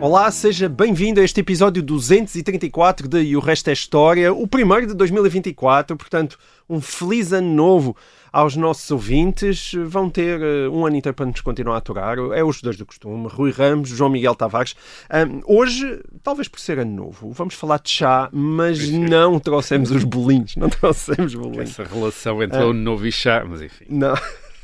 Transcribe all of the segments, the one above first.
Olá, seja bem-vindo a este episódio 234 de E o Resto é História, o primeiro de 2024, portanto, um feliz ano novo aos nossos ouvintes. Vão ter uh, um ano inteiro para nos continuar a aturar. É os dois do costume, Rui Ramos, João Miguel Tavares. Um, hoje, talvez por ser ano novo, vamos falar de chá, mas não trouxemos os bolinhos, não trouxemos bolinhos. Essa relação entre o ano novo e chá, mas enfim. Não.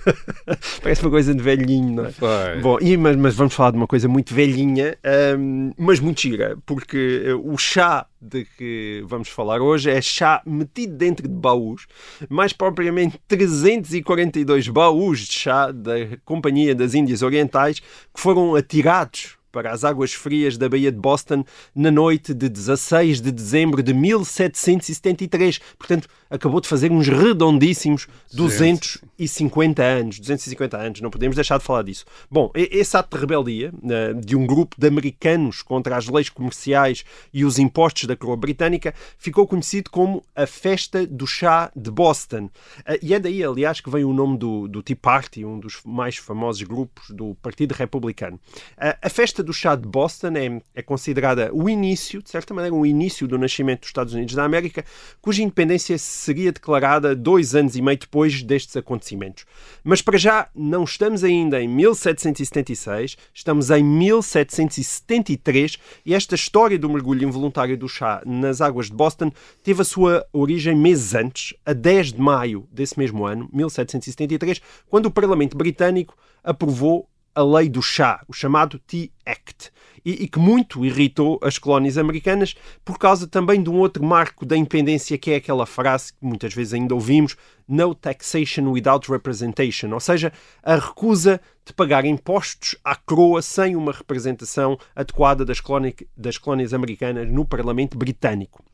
Parece uma coisa de velhinho, não é? Foi. Bom, e, mas, mas vamos falar de uma coisa muito velhinha, hum, mas muito gira, porque eh, o chá de que vamos falar hoje é chá metido dentro de baús, mais propriamente 342 baús de chá da Companhia das Índias Orientais que foram atirados para as águas frias da Baía de Boston na noite de 16 de dezembro de 1773. Portanto, acabou de fazer uns redondíssimos 250 anos. 250 anos, não podemos deixar de falar disso. Bom, esse ato de rebeldia eh, de um grupo de americanos contra as leis comerciais e os impostos da coroa britânica ficou conhecido como a Festa do Chá de Boston. Eh, E é daí, aliás, que vem o nome do, do Tea Party, um dos mais famosos grupos do Partido Republicano. Eh, A Festa do Chá de Boston é, é considerada o início, de certa maneira, o início do nascimento dos Estados Unidos da América, cuja independência seria declarada dois anos e meio depois destes acontecimentos. Mas para já não estamos ainda em 1776, estamos em 1773 e esta história do mergulho involuntário do chá nas águas de Boston teve a sua origem meses antes, a 10 de maio desse mesmo ano, 1773, quando o Parlamento Britânico aprovou a lei do chá, o chamado Tea Act, e, e, que muito irritou as colónias americanas por causa também de um outro marco da independência que é aquela frase que muitas vezes ainda ouvimos, no taxation without representation, ou seja, a recusa de pagar impostos à coroa sem uma representação adequada das, colónia, das colónias americanas no Parlamento Britânico.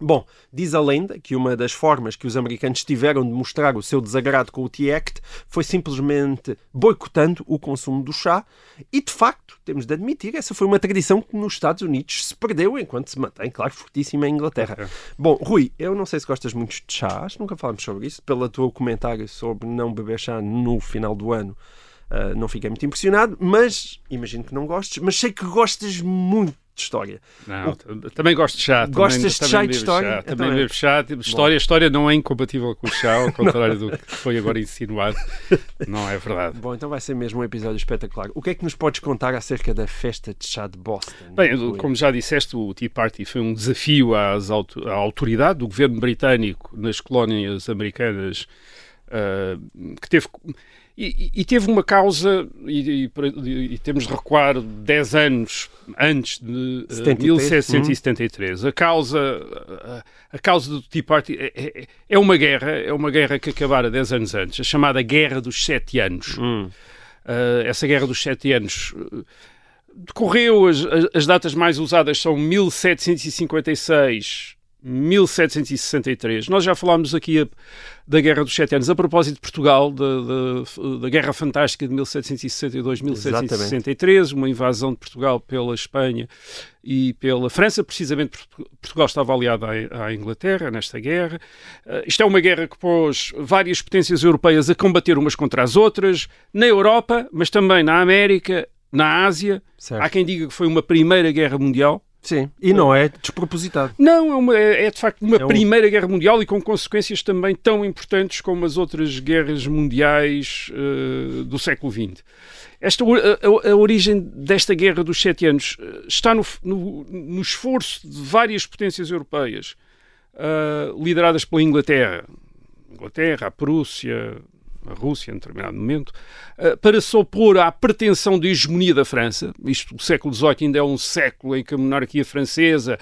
Bom, diz a lenda que uma das formas que os americanos tiveram de mostrar o seu desagrado com o Tea Act foi simplesmente boicotando o consumo do chá e, de facto, temos de admitir, essa foi uma tradição que nos Estados Unidos se perdeu enquanto se mantém, claro, fortíssima em Inglaterra. Bom, Rui, eu não sei se gostas muito de chá, acho que nunca falamos sobre isso, pelo teu comentário sobre não beber chá no final do ano. Uh, não fiquei muito impressionado, mas imagino que não gostes, mas sei que gostas muito de história. Não, t- também gosto de chá. Gostas também, de chá e de história? chá, também bebo chá. Tipo, História, história não é incompatível com o chá, ao contrário do que foi agora insinuado. Não é verdade. Bom, então vai ser mesmo um episódio espetacular. O que é que nos podes contar acerca da festa de chá de Boston? Bem, como já disseste, o Tea Party foi um desafio às auto- à autoridade do governo britânico nas colónias americanas ah, que teve. E, e- teve uma causa, e, e e- temos de recuar 10 anos antes de ah, 73, 1773. A causa, a, a causa do Tea Party é, é- é uma guerra, é uma guerra que acabara 10 anos antes, a chamada Guerra dos Sete Anos. Hum. Uh, essa guerra dos sete anos uh, decorreu, as- as datas mais usadas são 1756, 1763. Nós já falámos aqui a- da Guerra dos Sete Anos a propósito de Portugal, da, da- da Guerra Fantástica de 1762-1763, uma invasão de Portugal pela Espanha e pela França, precisamente Portugal estava aliado à, à Inglaterra nesta guerra. Uh, isto é uma guerra que pôs várias potências europeias a combater umas contra as outras, na Europa, mas também na América, na Ásia. Certo. Há quem diga que foi uma primeira guerra mundial. Sim, e não é despropositado. Não, é, uma- é- é de facto uma É um- primeira guerra mundial e com consequências também tão importantes como as outras guerras mundiais eh, do século XX. Esta, a, a- origem desta guerra dos sete anos eh, está no, no- no esforço de várias potências europeias, ah, lideradas pela Inglaterra, Inglaterra, a Prússia, a Rússia, em determinado momento, eh, para se opor à pretensão de hegemonia da França. Isto, o século XVIII ainda é um século em que a monarquia francesa,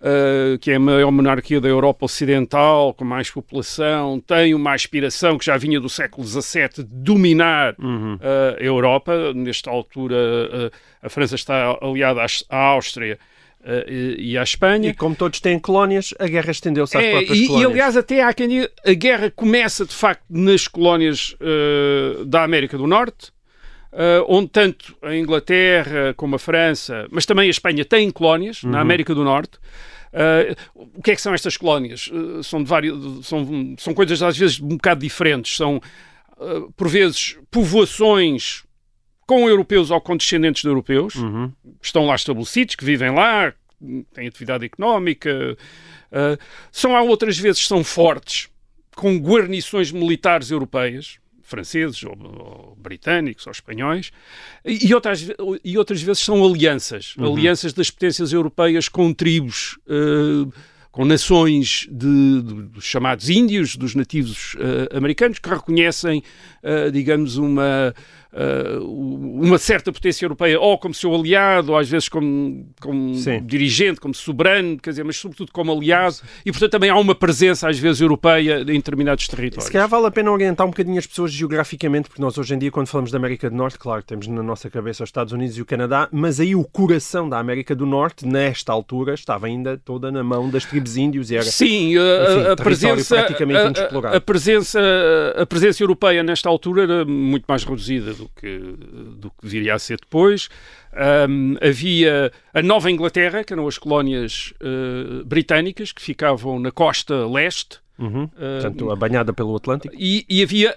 eh, que é a maior monarquia da Europa Ocidental, com mais população, tem uma aspiração que já vinha do século XVII de dominar eh, a Europa. Nesta altura, a França está aliada à Áustria e, e à Espanha. E como todos têm colónias, a guerra estendeu-se às É, próprias e, e, colónias. aliás, até há quem diga, a guerra começa de facto nas colónias uh, da América do Norte, uh, onde tanto a Inglaterra como a França, mas também a Espanha têm colónias na América do Norte. Uh, o que é que são estas colónias? São, de vários, são, são coisas às vezes um bocado diferentes. São, por vezes, povoações com europeus ou com descendentes de europeus, Uhum. que estão lá estabelecidos, que vivem lá, têm atividade económica. Uh, são há outras vezes são fortes, com guarnições militares europeias, franceses ou, ou britânicos ou espanhóis, e, outras, e outras vezes são alianças, alianças das potências europeias com tribos, uh, com nações de, de- dos chamados índios, dos nativos uh, americanos, que reconhecem, uh, digamos, uma, uh, uma certa potência europeia, ou como seu aliado, ou às vezes como, como dirigente, como soberano, quer dizer, mas sobretudo como aliado, e portanto também há uma presença às vezes europeia em determinados territórios. Se calhar vale a pena orientar um bocadinho as pessoas geograficamente, porque nós hoje em dia, quando falamos da América do Norte, claro, temos na nossa cabeça os Estados Unidos e o Canadá, mas aí o coração da América do Norte, nesta altura, estava ainda toda na mão das tribos índios e era Sim, a- a, Enfim, a presença, praticamente a- a, a presença, a presença europeia nesta altura era muito mais reduzida do que, do que viria a ser depois. Ahm, havia a Nova Inglaterra, que eram as colónias eh, britânicas, que ficavam na costa leste, Uhum. Ah, Portanto, a banhada pelo Atlântico. e, e havia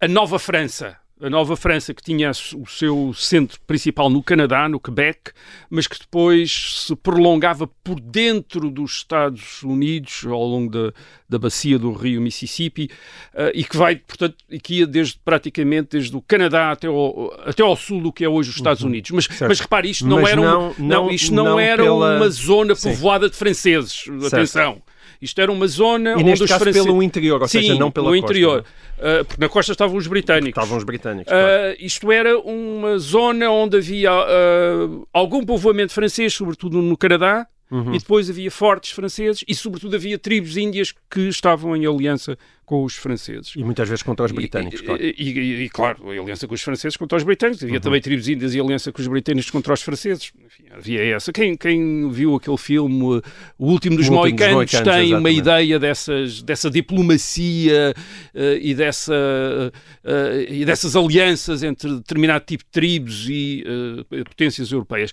a, a Nova França. A Nova França, que tinha o seu centro principal no Canadá, no Quebec, mas que depois se prolongava por dentro dos Estados Unidos, ao longo da, da bacia do rio Mississippi, eh, e que vai, portanto, e que ia desde, praticamente desde o Canadá até ao, até ao sul do que é hoje os Estados Unidos. Mas, mas repare, isto não Uhum. Mas era, não- uma, não, não- isto não, não era pela- uma zona Sim. povoada de franceses. Atenção. Isto era uma zona E onde os caso franceses... pelo interior, ou Sim, seja, não pela costa. interior. Uh, porque na costa estavam os britânicos. Estavam os britânicos. claro. Uh, isto era uma zona onde havia uh, algum povoamento francês, sobretudo no Canadá, Uhum. e depois havia fortes franceses e, sobretudo, havia tribos índias que estavam em aliança com os franceses. E muitas vezes contra os britânicos, E, claro. e, e- e, claro, a aliança com os franceses contra os britânicos. Uhum. Havia também tribos índias e aliança com os britânicos contra os franceses. Enfim, havia essa. Quem, quem viu aquele filme, O Último dos O Último dos Moicanos, tem uma exatamente. ideia dessas, dessa diplomacia uh, e, dessa, uh, e dessas alianças entre determinado tipo de tribos e uh, potências europeias.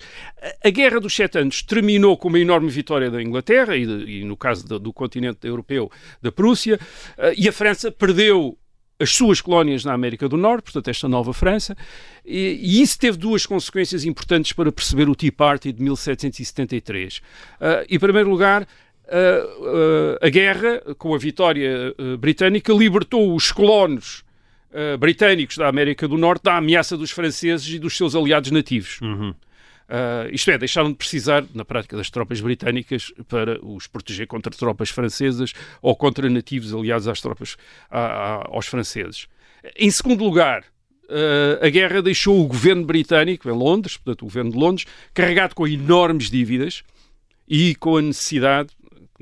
A, Guerra dos Sete Anos terminou com uma enorme vitória da Inglaterra e, de- no caso do, do continente europeu, da Prússia, e a França perdeu as suas colónias na América do Norte, portanto, esta nova França, e, e isso teve duas consequências importantes para perceber o Tea Party de 1773. Ah, em primeiro lugar, ah, ah, a guerra, com a vitória britânica, libertou os colonos britânicos da América do Norte da ameaça dos franceses e dos seus aliados nativos. Uh, isto é, deixaram de precisar, na prática, das tropas britânicas para os proteger contra tropas francesas ou contra nativos aliados às tropas, a- a- aos franceses. Em segundo lugar, uh, a guerra deixou o governo britânico, em Londres, portanto, o governo de Londres, carregado com enormes dívidas e com a necessidade,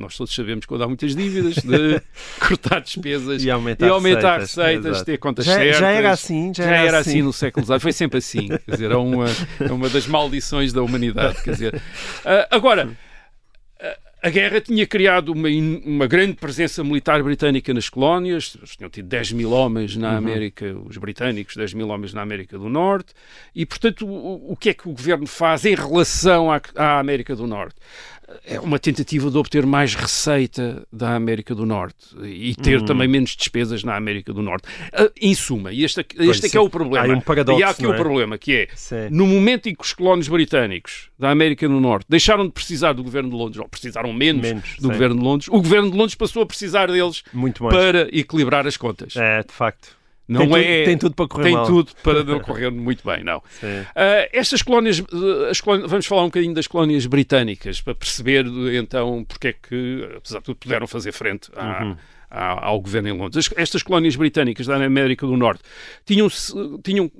nós todos sabemos quando há muitas dívidas, de cortar despesas E aumentar receitas, receitas, exato. ter contas Já- já certas. era assim, já era assim assim. no século XIX, foi sempre assim. Quer dizer, é uma, é uma das maldições da humanidade. Quer dizer, Ah, agora, a- guerra tinha criado uma, uma grande presença militar britânica nas colónias. Eles tinham tido 10 mil homens Uhum. na América, os britânicos, 10 mil homens na América do Norte. E, portanto, o, o que é que o governo faz em relação à, à América do Norte? É uma tentativa de obter mais receita da América do Norte e ter Uhum. também menos despesas na América do Norte. Ah, em suma, e este, este é que é o problema. Há um paradoxo, e há aqui não o é? problema, que é, Sim. no momento em que os colónios britânicos da América do Norte deixaram de precisar do governo de Londres, ou precisaram menos, Menos, do sim. governo de Londres, o governo de Londres passou a precisar deles para equilibrar as contas. É, de facto. Não tem, é, tudo, tem tudo para correr tem mal. tudo para não correr muito bem, não. Sim. Ah, estas colónias, ah, as colónias- vamos falar um bocadinho das colónias britânicas, para perceber então porque é que, apesar de tudo, puderam fazer frente à- Uhum. à- ao governo em Londres. As- Estas colónias britânicas da América do Norte tinham, tinham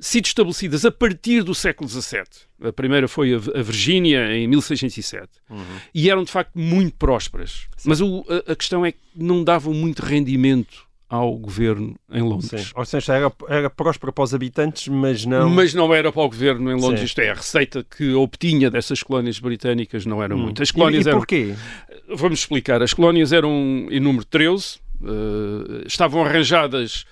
sido estabelecidas a partir do século XVII. A primeira foi a, Virgínia, em 1607. Uhum. E eram, de facto, muito prósperas. Mas o- a, a questão é que não davam muito rendimento ao governo em Londres. Sim. Ou seja, era, era próspero para os habitantes, mas não. Mas não era para o governo em Londres, Sim. isto é, a receita que obtinha dessas colónias britânicas não era Hum. muito. As E, colónias e eram. porquê? Vamos explicar. As colónias eram em número 13, eh, estavam arranjadas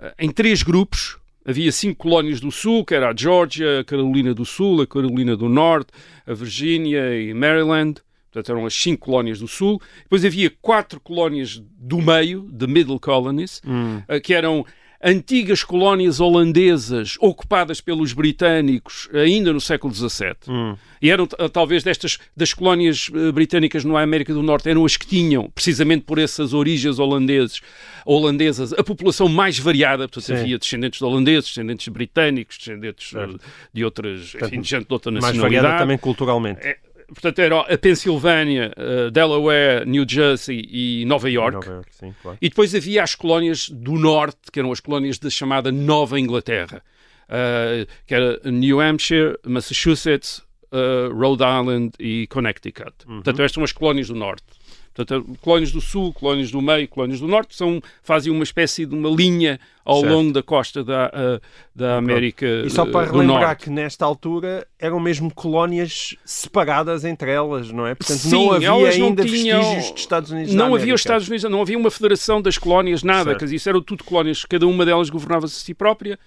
eh, em três grupos. Havia cinco colónias do Sul, que era a Geórgia, a Carolina do Sul, a Carolina do Norte, a Virgínia e Maryland. Portanto, eram as cinco colónias do Sul. Depois havia quatro colónias do meio, the Middle Colonies, eh, que eram antigas colónias holandesas ocupadas pelos britânicos ainda no século XVII. E eram, t- talvez, destas das colónias eh, britânicas na América do Norte, eram as que tinham, precisamente por essas origens holandeses, holandesas, a população mais variada. Portanto, Sim. havia descendentes de holandeses, descendentes de britânicos, descendentes eh, de outras, enfim, gente de outra Mais nacionalidade. variada também culturalmente. É, portanto, era a Pensilvânia, eh, Delaware, New Jersey e Nova York. Nova Iorque, sim, claro. E depois havia as colónias do norte, que eram as colónias da chamada Nova Inglaterra, uh, que era New Hampshire, Massachusetts, uh, Rhode Island e Connecticut. Portanto, estas são as colónias do norte. Portanto, colónias do sul, colónias do meio, colónias do norte, são, fazem uma espécie de uma linha ao Certo. longo da costa da, uh, da América E só para uh, do relembrar Norte. que nesta altura eram mesmo colónias separadas entre elas, não é? Portanto, Sim, não havia elas não ainda tinham- vestígios de Estados Unidos da Não havia os Estados Unidos, não havia uma federação das colónias, nada. Certo. Quer dizer, isso eram tudo colónias, cada uma delas governava-se a si própria.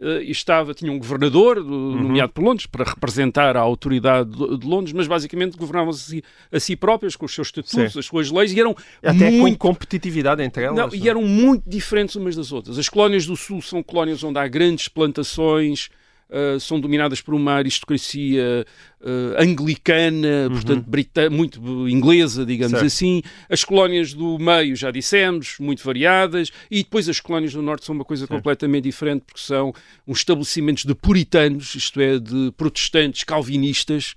Eh, estava, tinha um governador, do- Uhum. nomeado por Londres, para representar a autoridade de, Londres, mas basicamente governavam-se a si, próprias, com os seus estatutos, Sim. as suas leis, e eram Até muito com competitividade entre elas. não, não é? e eram muito diferentes umas das outras. As colónias do Sul são colónias onde há grandes plantações, ah, são dominadas por uma aristocracia ah, anglicana, portanto, brita- muito inglesa, digamos Certo. assim. As colónias do meio, já dissemos, muito variadas. E depois as colónias do norte são uma coisa completamente diferente, porque são uns estabelecimentos de puritanos, isto é, de protestantes calvinistas,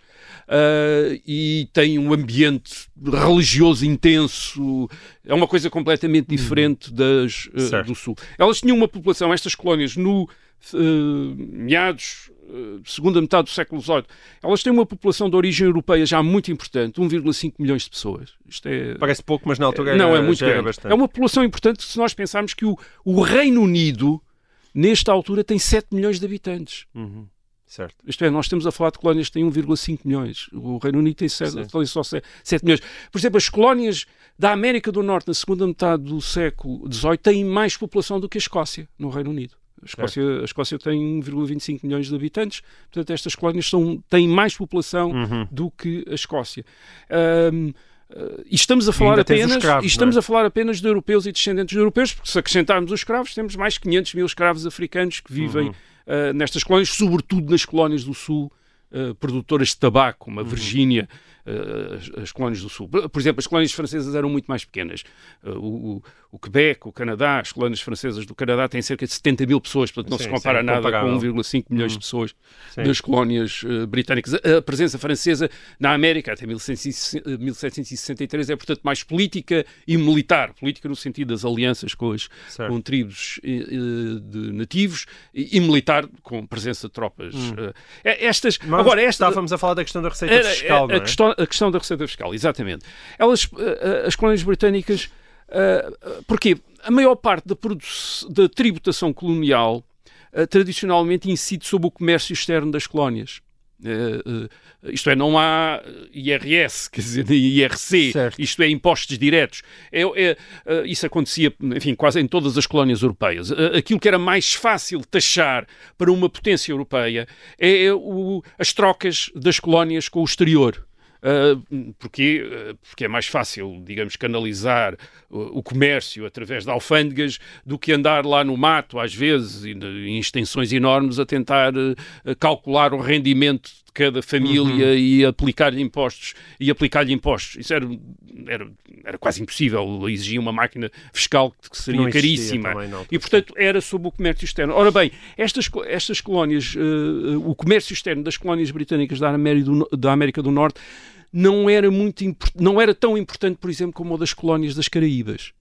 ah, e têm um ambiente religioso intenso. É uma coisa completamente diferente das ah, Certo. do sul. Elas tinham uma população, estas colónias, no eh, meados eh, segunda metade do século XVIII, elas têm uma população de origem europeia já muito importante, 1,5 milhões de pessoas. Isto é Parece pouco, mas na altura não, era- é muito grande. bastante. É uma população importante se nós pensarmos que o, o Reino Unido, nesta altura, tem 7 milhões de habitantes. Uhum. Certo. Isto é, nós estamos a falar de colónias que têm 1,5 milhões. O Reino Unido tem, sete, Sim. tem só 7, milhões. Por exemplo, as colónias da América do Norte, na segunda metade do século XVIII, têm mais população do que a Escócia, no Reino Unido. A Escócia, a Escócia tem 1,25 milhões de habitantes, portanto, estas colónias são, têm mais população Uhum. do que a Escócia. Ahm, ah, e estamos a falar apenas escravos, e estamos é? a falar apenas de europeus e descendentes de europeus, porque se acrescentarmos os escravos, temos mais de 500 mil escravos africanos que vivem Uhum. ah, nestas colónias, sobretudo nas colónias do Sul, ah, produtoras de tabaco, como a Uhum. Virgínia, ah, as, as colónias do Sul. Por exemplo, as colónias francesas eram muito mais pequenas. Ah, o, o- Quebec, o Canadá, as colónias francesas do Canadá têm cerca de 70 mil pessoas, portanto não Sim, se compara sim, nada comparável. com 1,5 milhões de pessoas Sim. das colónias eh, britânicas. A, a presença francesa na América até 1760 eh, 1763 é, portanto, mais política e militar. Política no sentido das alianças com, as, Certo. com tribos eh, eh, de nativos e, e militar com presença de tropas. eh. estas, Mas agora, esta, estávamos a falar da questão da receita era- fiscal, a, não é? questão, a questão da receita fiscal, exatamente. Elas, eh, eh, as colónias britânicas, eh, porquê? A maior parte da, da tributação colonial tradicionalmente incide sobre o comércio externo das colónias. Isto é, não há IRS, quer dizer, IRC, Certo. isto é, impostos diretos. É, é, isso acontecia, enfim, quase em todas as colónias europeias. Aquilo que era mais fácil taxar para uma potência europeia é o- as trocas das colónias com o exterior. Uh, porque, uh, porque é mais fácil, digamos, canalizar o, comércio através de alfândegas do que andar lá no mato, às vezes, em extensões enormes, a tentar uh, calcular o rendimento cada família e aplicar-lhe impostos e aplicar-lhe impostos. Isso era, era, era quase impossível, exigia uma máquina fiscal que seria Não caríssima. também altura, E, portanto, era sobre o comércio externo. Ora bem, estas, estas colónias, eh, o comércio externo das colónias britânicas da América do, da América do Norte não era, muito, não era tão importante, por exemplo, como o das colónias das Caraíbas.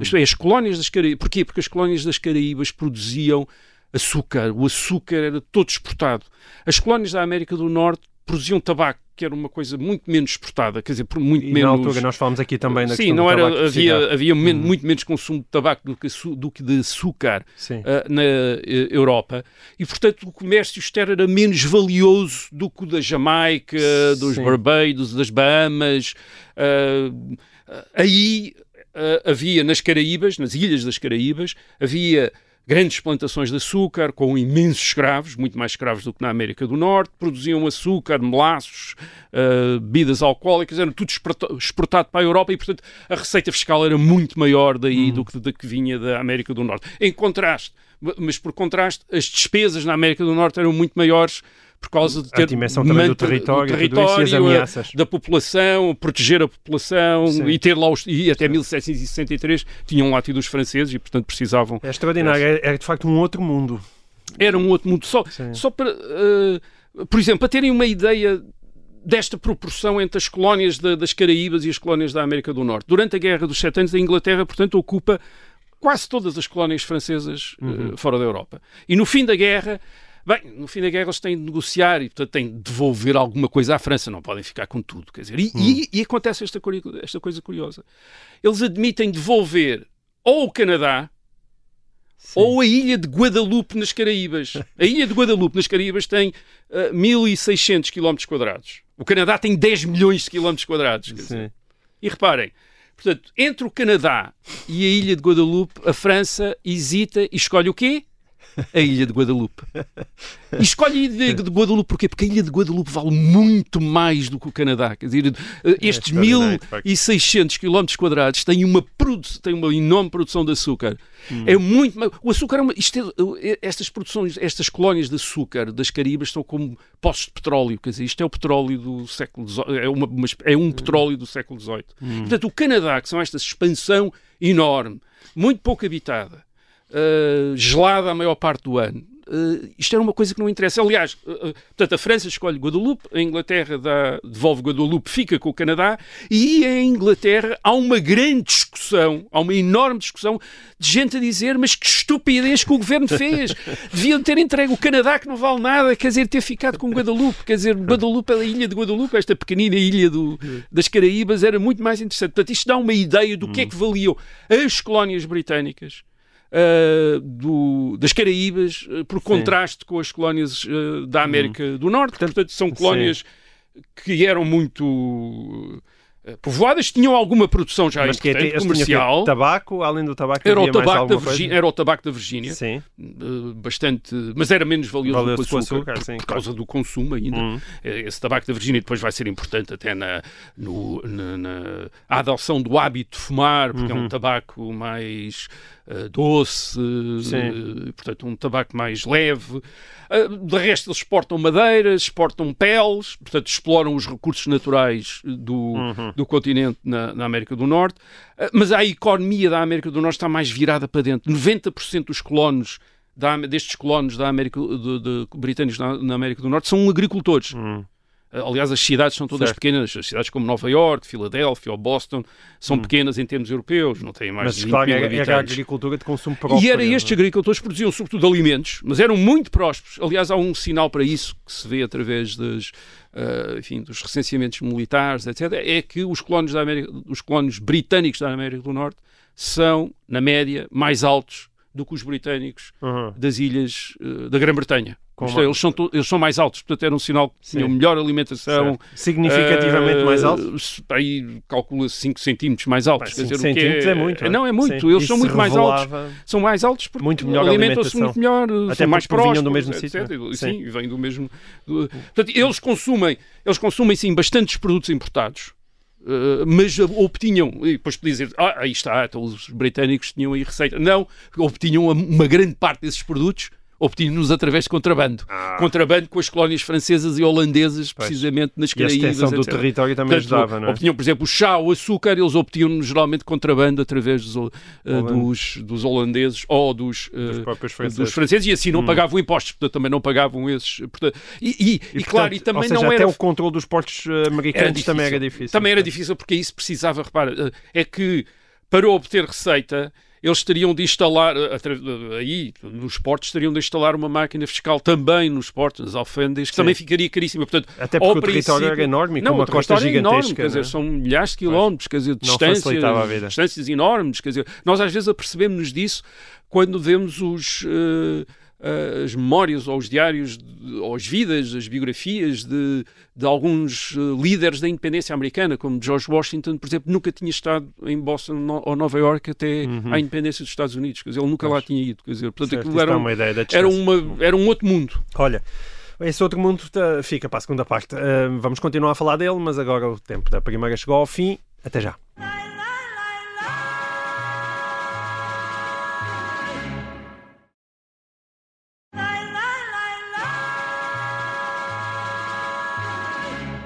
Isto é, as colónias das Caraíbas. Porquê? Porque as colónias das Caraíbas produziam açúcar. O açúcar era todo exportado. As colónias da América do Norte produziam tabaco que era uma coisa muito menos exportada, quer dizer, por muito E menos... na altura nós falámos aqui também na Sim, questão não do era, havia, havia men- muito menos consumo de tabaco do que, do que de açúcar ah, na eh, Europa e, portanto, o comércio externo era menos valioso do que o da Jamaica, dos Sim. Barbados, das Bahamas. ah, aí havia nas Caraíbas, nas ilhas das Caraíbas, havia grandes plantações de açúcar com imensos escravos, muito mais escravos do que na América do Norte, produziam açúcar, melaços, ah, bebidas alcoólicas, era tudo exporta- exportado para a Europa e, portanto, a receita fiscal era muito maior daí Hum. do que da que vinha da América do Norte. Em contraste, mas por contraste, as despesas na América do Norte eram muito maiores por causa de A ter dimensão também do território, tudo isso e as a- ameaças. da população, proteger a população Sim. e ter lá os, e até 1763 tinham lá tido os franceses e portanto precisavam É extraordinário, é, é de facto um outro mundo. era um outro mundo só Sim. só para eh, por exemplo para terem uma ideia desta proporção entre as colónias da- das Caraíbas e as colónias da América do Norte durante a Guerra dos Sete Anos a Inglaterra portanto ocupa quase todas as colónias francesas eh, Uhum. fora da Europa e no fim da guerra Bem, no fim da guerra eles têm de negociar e, portanto, têm de devolver alguma coisa à França, não podem ficar com tudo. Quer dizer, e, e- e acontece esta, esta coisa curiosa. Eles admitem devolver ou o Canadá ou a ilha de Guadalupe nas Caraíbas. A ilha de Guadalupe nas Caraíbas tem ah, 1.600 km. O Canadá tem 10 milhões de km. Sim. E reparem, portanto, entre o Canadá e a ilha de Guadalupe, a França hesita e escolhe o quê? A ilha de Guadalupe. E escolhe a ilha de Guadalupe porquê? Porque a ilha de Guadalupe vale muito mais do que o Canadá. Quer dizer, eh, estes facto. 1.600 km quadrados têm uma, têm uma enorme produção de açúcar. Hum. É muito. O açúcar é uma. é- estas produções, estas colónias de açúcar das Caribas são como poços de petróleo. Quer dizer, isto é o petróleo do século XVIII. É, uma, é Hum. um petróleo do século XVIII. Portanto, o Canadá, que são esta expansão enorme, muito pouco habitada, uh, gelada a maior parte do ano. Uh, isto era uma coisa que não interessa. Aliás, uh, portanto, a França escolhe Guadalupe, a Inglaterra dá, devolve Guadalupe, fica com o Canadá, e em Inglaterra há uma grande discussão, há uma enorme discussão de gente a dizer: mas que estupidez que o governo fez! Deviam ter entregue o Canadá, que não vale nada, quer dizer, ter ficado com Guadalupe. Quer dizer, Guadalupe, a ilha de Guadalupe, esta pequenina ilha do, das Caraíbas, era muito mais interessante. Portanto, isto dá uma ideia do que é que valiam as colónias britânicas. Uh, do- das Caraíbas, uh, por contraste com as colónias uh, da América do Norte. Portanto, são colónias que eram muito povoadas, tinham alguma produção já Mas que é, que comercial. tabaco, além do tabaco, Era o, tabaco da? Virgínia, era o tabaco da Virgínia, Sim. bastante, mas era menos valioso, Valioso do que o açúcar, açúcar, por, sim, por claro. causa do consumo ainda. Hum. Eh, Esse tabaco da Virgínia depois vai ser importante até na, no- na, na adoção do hábito de fumar, porque é Uhum. um tabaco mais eh, doce, eh, portanto um tabaco mais leve. Eh, de resto eles exportam madeiras, exportam peles, portanto exploram os recursos naturais do, Uhum. do continente na, na América do Norte. Mas a economia da América do Norte está mais virada para dentro. 90% dos colonos da, destes colonos da América, de, de- britânicos na, na América do Norte são agricultores. Hum. Aliás, as cidades são todas Certo. pequenas. As cidades como Nova York, Filadélfia ou Boston são pequenas em termos europeus, não têm mais Hum. Mas de 20 claro, mil era, era a habitantes. agricultura de consumo próprio. E era não é? estes agricultores que produziam sobretudo alimentos, mas eram muito prósperos. Aliás, há um sinal para isso que se vê através das, ah, enfim, dos recenseamentos militares, etc. É que os colónios, da América, os colónios britânicos da América do Norte são, na média, mais altos do que os britânicos Uhum. das ilhas eh, da Grã-Bretanha. Isto é, Eles, são eles são mais altos, portanto era um sinal que tinham Sim. melhor alimentação. Certo. Significativamente eh, mais alto? se- Aí calcula-se 5 centímetros mais altos. Bem, quer cinco dizer, o que centímetros é muito, não é? Não, é muito. Sim. Eles Isso são muito mais altos. São mais altos porque Muito melhor alimentam-se muito melhor, Até são mais prósperos, do mesmo etc. sítio, sim. Sim, vêm do mesmo. do- Portanto, eles consumem, eles consumem sim bastantes produtos importados. eh, mas obtinham, e depois podia dizer, ah, aí está, então os britânicos tinham aí receita. Não, obtinham uma grande parte desses produtos, obtinham-nos através de contrabando. Contrabando com as colónias francesas e holandesas, Ah. Precisamente nas E a Caraíbas. extensão do território também Portanto, ajudava, não é? Obtinham, por exemplo, o chá, o açúcar, eles obtinham geralmente contrabando através dos, Holand- dos, dos holandeses ou dos, eh, Dos próprios dos franceses. franceses e assim não Hum. pagavam impostos, portanto também não pagavam esses. Portanto, e, e- e, portanto, claro, e também seja, não até era. o controle dos portos eh, americanos Era também era difícil. Também era difícil porque isso precisava, repara, é que para obter receita eles teriam de instalar, eh, eh, aí, nos portos, teriam de instalar uma máquina fiscal também nos portos, nas alfândegas, que Sim. também ficaria caríssima. Portanto, Até porque o território era enorme e com não, uma costa é enorme, gigantesca. quer dizer, né? são milhares de quilómetros, quer dizer, distâncias, distâncias enormes. Quer dizer, nós às vezes apercebemos-nos disso quando vemos os, eh, eh, as memórias ou os diários, de- ou as vidas, as biografias de, de alguns eh, líderes da independência americana, como George Washington, por exemplo, nunca tinha estado em Boston no- ou Nova York até à independência dos Estados Unidos. Quer dizer, ele nunca lá tinha ido. Quer dizer, portanto, Certo, aquilo era, um- uma ideia da era, uma, era um outro mundo. Olha, esse outro mundo tá- fica para a segunda parte. Ah, vamos continuar a falar dele, mas agora o tempo da primeira chegou ao fim. Até já.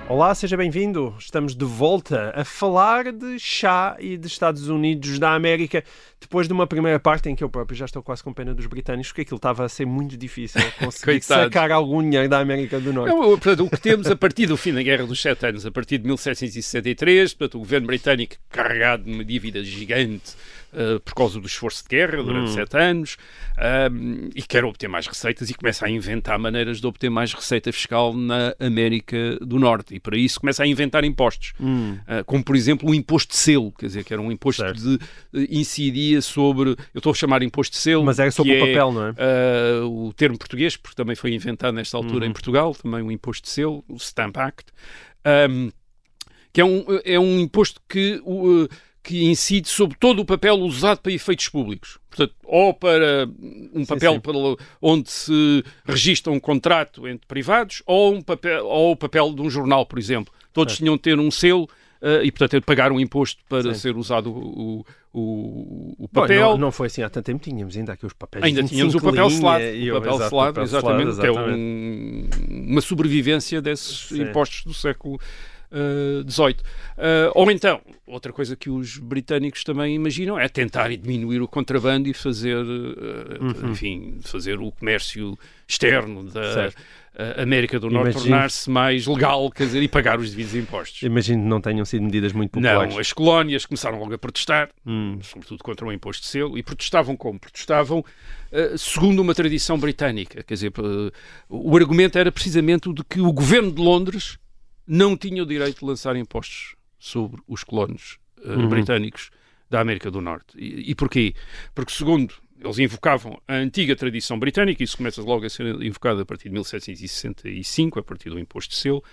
Olá, seja bem-vindo. Estamos de volta a falar de chá e de Estados Unidos da América, depois de uma primeira parte em que eu próprio já estou quase com pena dos britânicos, porque aquilo estava a ser muito difícil conseguir sacar algum dinheiro da América do Norte. Não, portanto, o que temos a partir do fim da Guerra dos Sete Anos, a partir de 1763, portanto, o governo britânico carregado de uma dívida gigante eh, por causa do esforço de guerra durante sete anos ahm, e quer obter mais receitas e começa a inventar maneiras de obter mais receita fiscal na América do Norte e para isso começa a inventar impostos, Ah, como por exemplo o imposto de selo, quer dizer, que era um imposto Certo. de eh, incidia sobre, eu estou a chamar imposto de selo, Mas era sobre o papel, não é? Uh, o termo português, porque também foi inventado nesta altura Uhum. em Portugal, também o imposto de selo, o Stamp Act, um, que é um, é um imposto que, uh, que incide sobre todo o papel usado para efeitos públicos. Portanto, ou para um papel sim. para onde se registra um contrato entre privados, ou, um papel, ou o papel de um jornal, por exemplo. Todos Certo. tinham de ter um selo uh, e, portanto, ter de pagar um imposto para Sim. ser usado o, o, o Bom, papel. não, não foi assim há tanto tempo, tínhamos ainda aqui os papéis. Ainda 25 tínhamos o papel selado, o papel exato, selado, papel exatamente, selado, que é exatamente. um- uma sobrevivência desses Sim. impostos do século XVIII. ou então, outra coisa que os britânicos também imaginam é tentarem diminuir o contrabando e fazer, eh, Uhum. enfim, fazer o comércio externo da Certo. eh, América do Norte tornar-se mais legal, quer dizer, e pagar os devidos impostos. Imagino que não tenham sido medidas muito populares. Não, as colónias começaram logo a protestar, Hum. sobretudo contra o imposto de selo, e protestavam como? Protestavam eh, segundo uma tradição britânica. Quer dizer, eh, o argumento era precisamente o de que o governo de Londres não tinha o direito de lançar impostos sobre os colonos eh, Uhum. britânicos da América do Norte. E, e porquê? Porque, segundo eles invocavam a antiga tradição britânica, isso começa logo a ser invocado a partir de 1765, a partir do imposto de selo,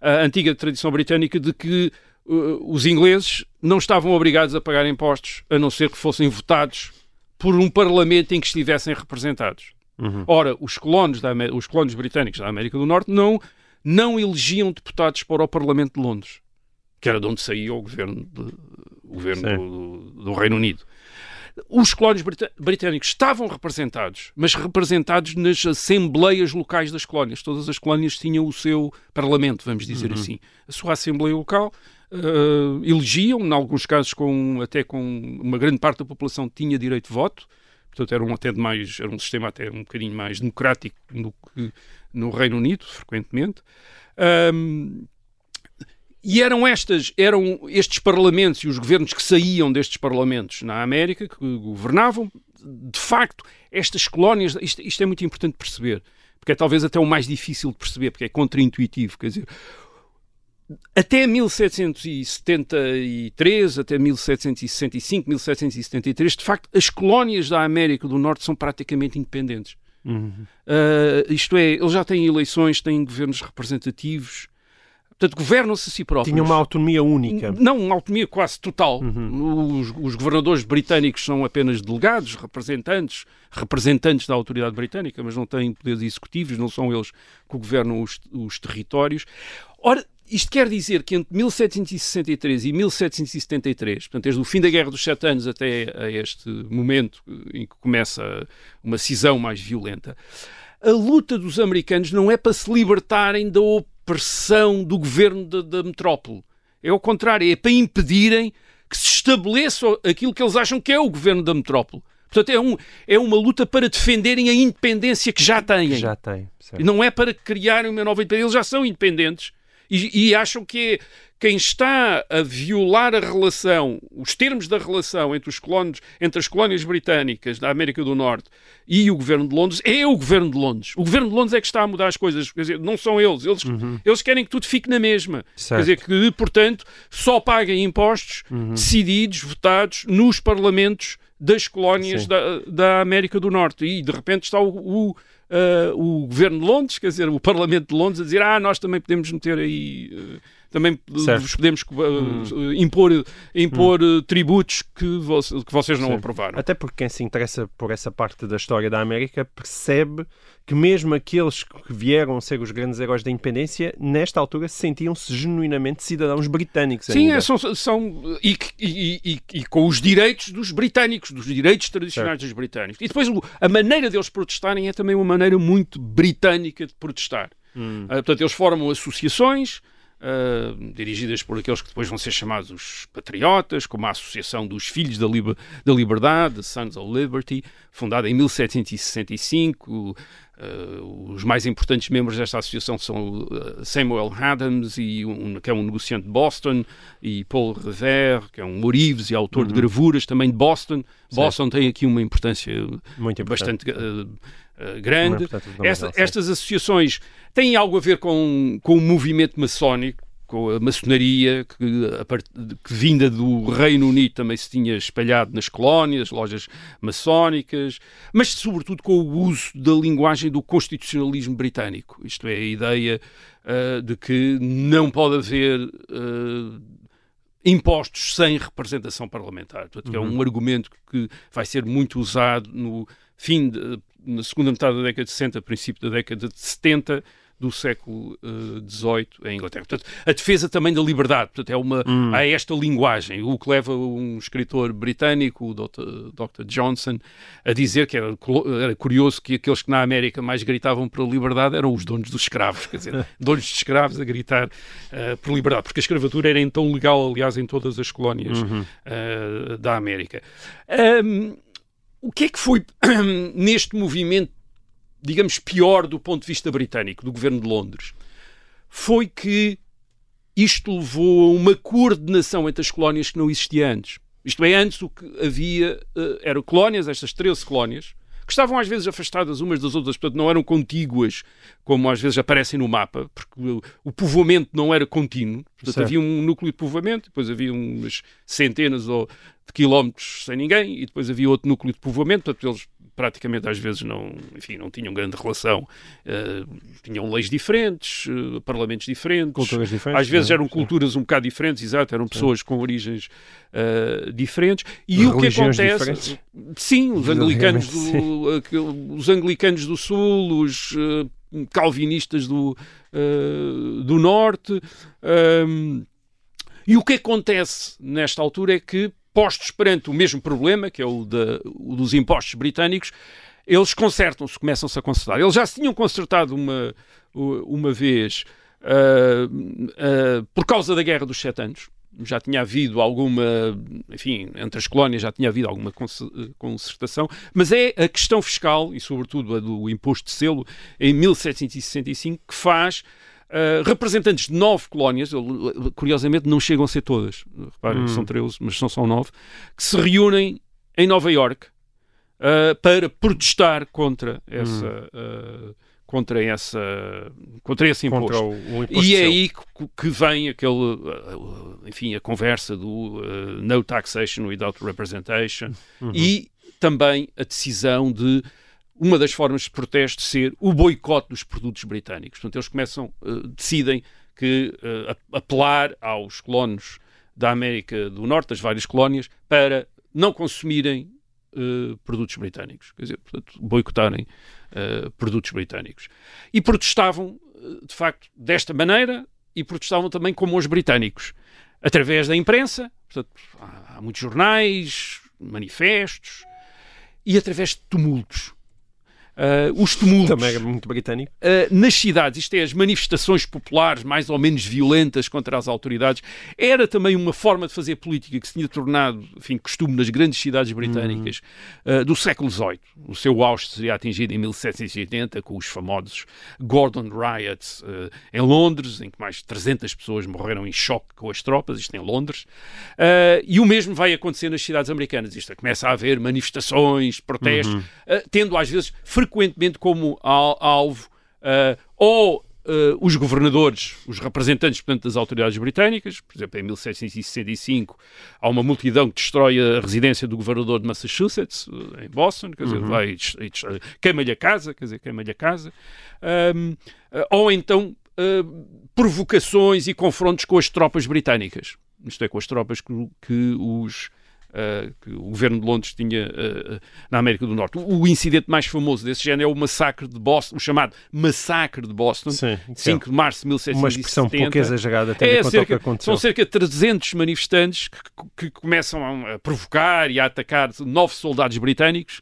a antiga tradição britânica de que uh, os ingleses não estavam obrigados a pagar impostos, a não ser que fossem votados por um parlamento em que estivessem representados. Uhum. Ora, os colonos, da, os colonos britânicos da América do Norte não, não elegiam deputados para o Parlamento de Londres, que era de onde saía o governo, de- o governo do, do Reino Unido. Os colónios britânicos estavam representados, mas representados nas assembleias locais das colónias. Todas as colónias tinham o seu parlamento, vamos dizer assim. A sua assembleia local eh, elegiam, em alguns casos com, até com uma grande parte da população tinha direito de voto, portanto era um, até mais, era um sistema até um bocadinho mais democrático do que no Reino Unido, frequentemente. Ahm, e eram estas, eram estes parlamentos e os governos que saíam destes parlamentos na América, que governavam, de facto, estas colónias, isto, isto é muito importante perceber, porque é talvez até o mais difícil de perceber, porque é contraintuitivo, quer dizer, até 1773, até 1765, 1773, de facto, as colónias da América do Norte são praticamente independentes. Uhum. Uh, isto é, eles já têm eleições, têm governos representativos, portanto, governam-se a si próprios. Tinha uma autonomia única. Não, uma autonomia quase total. Os, os governadores britânicos são apenas delegados, representantes, representantes da autoridade britânica, mas não têm poderes executivos, não são eles que governam os, os territórios. Ora, isto quer dizer que entre 1763 e 1773, portanto, desde o fim da Guerra dos Sete Anos até a este momento em que começa uma cisão mais violenta, a luta dos americanos não é para se libertarem da opressão do governo da, da metrópole. É ao contrário, é para impedirem que se estabeleça aquilo que eles acham que é o governo da metrópole. Portanto, é, um, é uma luta para defenderem a independência que já têm. Já tem. certo. E não é para criarem uma nova independência. Eles já são independentes e, e acham que, quem está a violar a relação, os termos da relação entre, os colónios, entre as colónias britânicas da América do Norte e o governo de Londres é o governo de Londres. O governo de Londres é que está a mudar as coisas. Quer dizer, não são eles. Eles, Uhum. eles querem que tudo fique na mesma. Certo. Quer dizer, que, portanto, só paguem impostos Uhum. decididos, votados nos parlamentos das colónias da, da América do Norte. E, de repente, está o, o, ah, o governo de Londres, quer dizer, o Parlamento de Londres, a dizer: ah, nós também podemos meter aí. Também Certo. vos podemos ah, impor, impor ah, tributos que, vo- que vocês não Sim. aprovaram. Até porque quem se interessa por essa parte da história da América percebe que mesmo aqueles que vieram a ser os grandes heróis da independência, nesta altura sentiam-se genuinamente cidadãos britânicos Sim, é, são, são e, e- e- e com os direitos dos britânicos, dos direitos tradicionais dos britânicos. E depois a maneira deles protestarem é também uma maneira muito britânica de protestar. Hum. Ah, portanto, eles formam associações ah, dirigidas por aqueles que depois vão ser chamados os patriotas, como a Associação dos Filhos da, Liber- da Liberdade, the Sons of Liberty, fundada em 1765. Ah, os mais importantes membros desta associação são ah, Samuel Adams, e um, que é um negociante de Boston, e Paul Revere, que é um Orives e autor de gravuras também de Boston. Boston tem aqui uma importância Muito bastante ah, ah, grande. Uma importância fundamental, Esta- estas associações têm algo a ver com, com o movimento maçónico, com a maçonaria, que, a part- que vinda do Reino Unido também se tinha espalhado nas colónias, lojas maçónicas, mas sobretudo com o uso da linguagem do constitucionalismo britânico. Isto é, a ideia ah, de que não pode haver. ah, impostos sem representação parlamentar. Portanto, é um argumento que vai ser muito usado no fim, de, na segunda metade da década de 60, princípio da década de 70 do século XVIII em Inglaterra. Portanto, a defesa também da liberdade. Portanto, é uma, há esta linguagem, o que leva um escritor britânico, o Dr. Dr. Johnson, a dizer que era, era curioso que aqueles que na América mais gritavam pela liberdade eram os donos dos escravos, quer dizer, donos de escravos a gritar eh, por liberdade, porque a escravatura era então legal, aliás, em todas as colónias eh, da América. Ahm, o que é que foi neste movimento, digamos, pior do ponto de vista britânico, do governo de Londres? Foi que isto levou a uma coordenação entre as colónias que não existia antes. Isto é, antes o que havia eh, eram colónias, estas 13 colónias, que estavam às vezes afastadas umas das outras, portanto não eram contíguas, como às vezes aparecem no mapa, porque o, o povoamento não era contínuo. Portanto, Certo. havia um núcleo de povoamento, depois havia umas centenas ou de quilómetros sem ninguém, e depois havia outro núcleo de povoamento, portanto eles praticamente às vezes não, enfim, não tinham grande relação. Eh, tinham leis diferentes, eh, parlamentos diferentes, Culturas diferentes, às vezes não é? eram culturas um bocado diferentes, exato, eram pessoas com origens eh, diferentes. E o que Religiões acontece? diferentes. Sim, os anglicanos, do, aquele- os anglicanos do Sul, os calvinistas do, do Norte. ehm, e o que acontece nesta altura é que, postos perante o mesmo problema, que é o, da- o dos impostos britânicos, eles consertam-se, começam-se a consertar. Eles já se tinham consertado uma, uma vez ah, ah, por causa da Guerra dos Sete Anos. Já tinha havido alguma, enfim, entre as colónias já tinha havido alguma conce- concertação, mas é a questão fiscal, e sobretudo a do imposto de selo, em 1765, que faz Uh, representantes de nove colónias, curiosamente não chegam a ser todas, reparem, são 13, mas são só nove, que se reúnem em Nova Iorque uh, para protestar contra essa. uh, contra, essa, contra esse imposto. Contra o, o imposto E é aí que, que vem aquele, enfim, a conversa do no taxation without representation Uhum. e também a decisão de uma das formas de protesto ser o boicote dos produtos britânicos. Portanto, eles começam, uh, decidem que a- apelar aos colonos da América do Norte, das várias colónias, para não consumirem uh, produtos britânicos. Quer dizer, portanto, boicotarem produtos britânicos. E protestavam, de facto, desta maneira e protestavam também como os britânicos. Através da imprensa, portanto, há muitos jornais, manifestos, e através de tumultos. Uh, os tumultos. Também é muito britânico. Uh, nas cidades, isto é, as manifestações populares mais ou menos violentas contra as autoridades, era também uma forma de fazer política que se tinha tornado, enfim, costume nas grandes cidades britânicas uh, do século XVIII. O seu auge seria atingido em 1780 com os famosos Gordon Riots em Londres, em que mais de 300 pessoas morreram em choque com as tropas, isto em Londres. e o mesmo vai acontecer nas cidades americanas. Isto é, começa a haver manifestações, protestos, uhum. tendo às vezes frequentemente como alvo uh, ou Uh, os governadores, os representantes, portanto, das autoridades britânicas. Por exemplo, em 1765 há uma multidão que destrói a residência do governador de Massachusetts, uh, em Boston, quer dizer, uhum. vai queima-lhe a casa, quer dizer, queima-lhe a casa. Um, uh, ou então provocações e confrontos com as tropas britânicas. Isto é, com as tropas que, que os Uh, que o governo de Londres tinha uh, na América do Norte. O, o, incidente mais famoso desse género é o massacre de Boston, o chamado massacre de Boston, Sim, 5 é de março de 1770. Uma expressão pouco exagerada, tendo é, cerca, que aconteceu. São cerca de 300 manifestantes que, que, começam a provocar e a atacar nove soldados britânicos,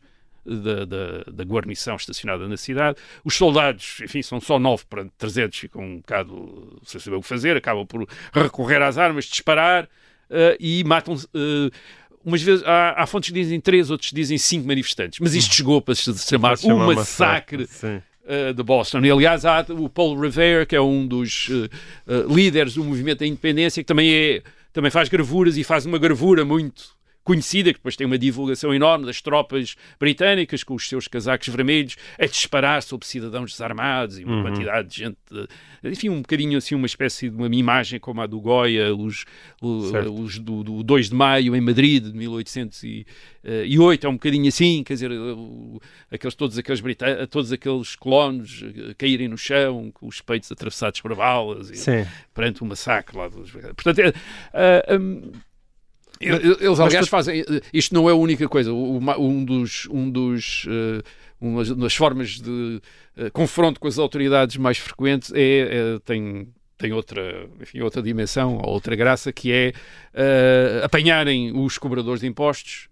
da, da, da, guarnição estacionada na cidade. Os soldados, enfim, são só nove para 300, ficam um bocado sem saber o que fazer, acabam por recorrer às armas, disparar uh, e matam. Uh, umas vezes há, há, fontes que dizem três, outros dizem cinco manifestantes, mas isto chegou para se chamar o um massacre. Uh, de Boston. E, aliás, há o Paul Revere, que é um dos uh, uh, líderes do movimento da independência, que também, é, também faz gravuras e faz uma gravura muito conhecida, que depois tem uma divulgação enorme das tropas britânicas com os seus casacos vermelhos a disparar sobre cidadãos desarmados e uma uhum. quantidade de gente, enfim, um bocadinho assim, uma espécie de uma imagem como a do Goya, os, os do, do 2 de maio em Madrid de 1808, é um bocadinho assim, quer dizer, aqueles, todos, aqueles todos aqueles colonos eh, caírem no chão com os peitos atravessados por balas e, perante o um massacre lá dos. Portanto, é, uh, um, eles, aliás, tu... fazem. Isto não é a única coisa. Um dos. Um dos uh, uma das formas de uh, confronto com as autoridades mais frequentes é, é, tem, tem outra, enfim, outra dimensão, outra graça, que é uh, apanharem os cobradores de impostos